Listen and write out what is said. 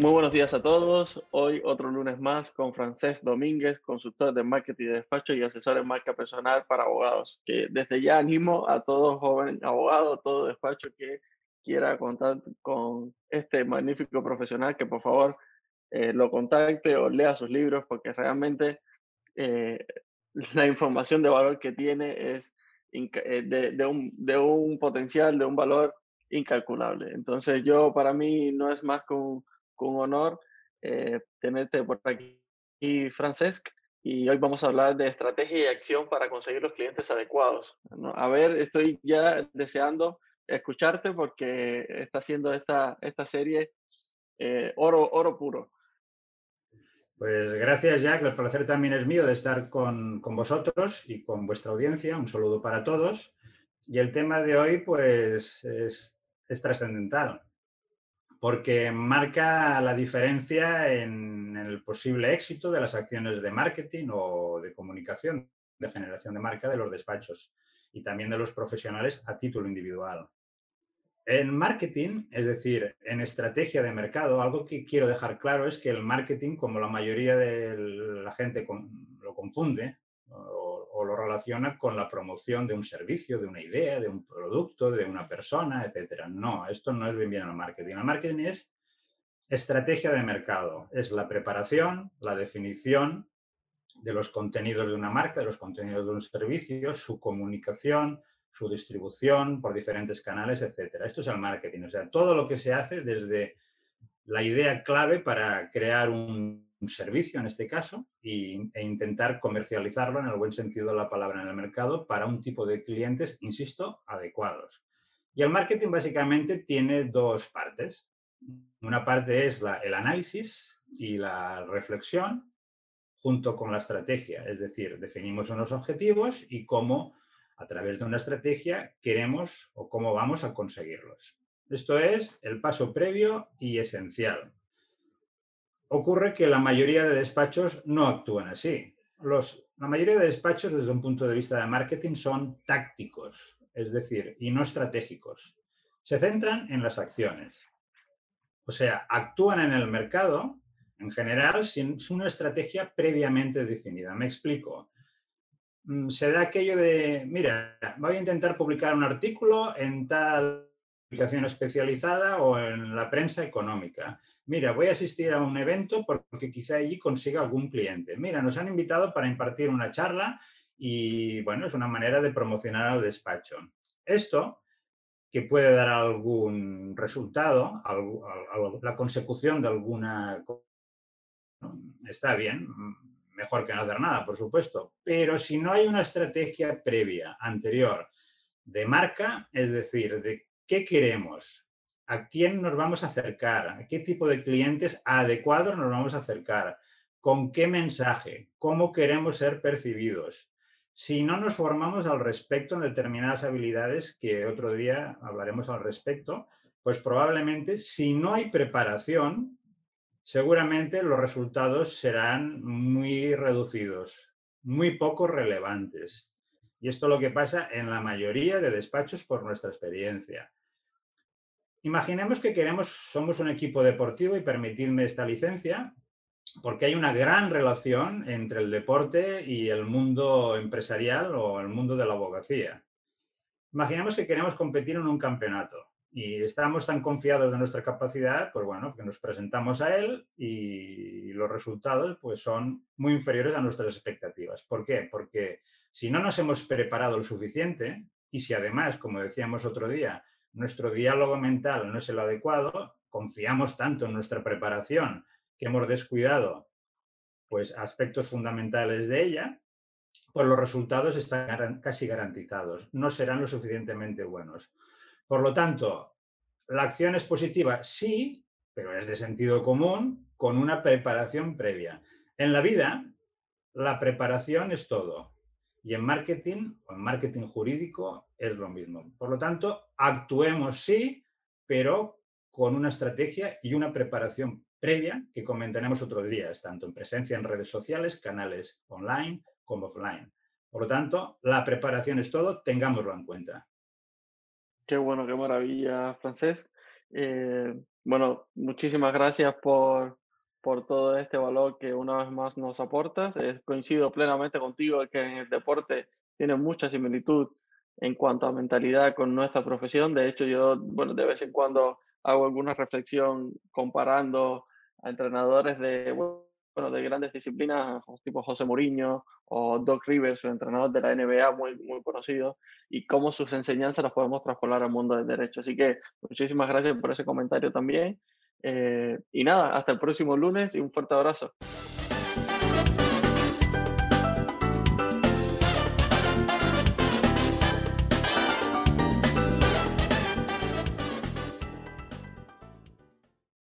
Muy buenos días a todos. Hoy otro lunes más con Francés Domínguez, consultor de marketing de despacho y asesor en marca personal para abogados. Que desde ya animo a todo joven abogado, todo despacho que quiera contar con este magnífico profesional, que por favor eh, lo contacte o lea sus libros, porque realmente eh, la información de valor que tiene es eh, de, un, de un potencial, de un valor incalculable. Entonces yo para mí no es más que un con honor eh, tenerte por aquí, Francesc. Y hoy vamos a hablar de estrategia y acción para conseguir los clientes adecuados. A ver, estoy ya deseando escucharte porque está haciendo esta, esta serie eh, oro, oro puro. Pues gracias, Jack. El placer también es mío de estar con, con, vosotros y con vuestra audiencia. Un saludo para todos. Y el tema de hoy, pues, es, es trascendental porque marca la diferencia en el posible éxito de las acciones de marketing o de comunicación, de generación de marca de los despachos y también de los profesionales a título individual. En marketing, es decir, en estrategia de mercado, algo que quiero dejar claro es que el marketing, como la mayoría de la gente lo confunde, o lo relaciona con la promoción de un servicio, de una idea, de un producto, de una persona, etc. No, esto no es bien bien el marketing. El marketing es estrategia de mercado, es la preparación, la definición de los contenidos de una marca, de los contenidos de un servicio, su comunicación, su distribución por diferentes canales, etc. Esto es el marketing, o sea, todo lo que se hace desde la idea clave para crear un un servicio en este caso e intentar comercializarlo en el buen sentido de la palabra en el mercado para un tipo de clientes, insisto, adecuados. Y el marketing básicamente tiene dos partes. Una parte es el análisis y la reflexión junto con la estrategia, es decir, definimos unos objetivos y cómo a través de una estrategia queremos o cómo vamos a conseguirlos. Esto es el paso previo y esencial ocurre que la mayoría de despachos no actúan así. Los, la mayoría de despachos, desde un punto de vista de marketing, son tácticos, es decir, y no estratégicos. Se centran en las acciones. O sea, actúan en el mercado, en general, sin una estrategia previamente definida. Me explico. Mm, se da aquello de, mira, voy a intentar publicar un artículo en tal especializada o en la prensa económica. Mira, voy a asistir a un evento porque quizá allí consiga algún cliente. Mira, nos han invitado para impartir una charla y bueno, es una manera de promocionar al despacho. Esto, que puede dar algún resultado, la consecución de alguna... Está bien, mejor que no hacer nada, por supuesto, pero si no hay una estrategia previa, anterior, de marca, es decir, de qué queremos, a quién nos vamos a acercar, a qué tipo de clientes adecuados nos vamos a acercar, con qué mensaje, cómo queremos ser percibidos. Si no nos formamos al respecto en determinadas habilidades, que otro día hablaremos al respecto, pues probablemente si no hay preparación, seguramente los resultados serán muy reducidos, muy poco relevantes. Y esto es lo que pasa en la mayoría de despachos por nuestra experiencia. Imaginemos que queremos, somos un equipo deportivo y permitidme esta licencia, porque hay una gran relación entre el deporte y el mundo empresarial o el mundo de la abogacía. Imaginemos que queremos competir en un campeonato y estamos tan confiados de nuestra capacidad, pues bueno, que nos presentamos a él y los resultados pues son muy inferiores a nuestras expectativas. ¿Por qué? Porque si no nos hemos preparado lo suficiente y si además, como decíamos otro día, nuestro diálogo mental no es el adecuado, confiamos tanto en nuestra preparación que hemos descuidado pues, aspectos fundamentales de ella, pues los resultados están casi garantizados, no serán lo suficientemente buenos. Por lo tanto, la acción es positiva, sí, pero es de sentido común con una preparación previa. En la vida, la preparación es todo. Y en marketing o en marketing jurídico es lo mismo. Por lo tanto, actuemos sí, pero con una estrategia y una preparación previa que comentaremos otros días, tanto en presencia en redes sociales, canales online como offline. Por lo tanto, la preparación es todo, tengámoslo en cuenta. Qué bueno, qué maravilla, Francés. Eh, bueno, muchísimas gracias por, por todo este valor que una vez más nos aportas. coincido plenamente contigo que en el deporte tiene mucha similitud en cuanto a mentalidad con nuestra profesión. De hecho, yo, bueno, de vez en cuando hago alguna reflexión comparando a entrenadores de, bueno, de grandes disciplinas, tipo José Mourinho o Doc Rivers, el entrenador de la NBA muy, muy conocido, y cómo sus enseñanzas las podemos traspolar al mundo del derecho. Así que muchísimas gracias por ese comentario también. Eh, y nada, hasta el próximo lunes y un fuerte abrazo.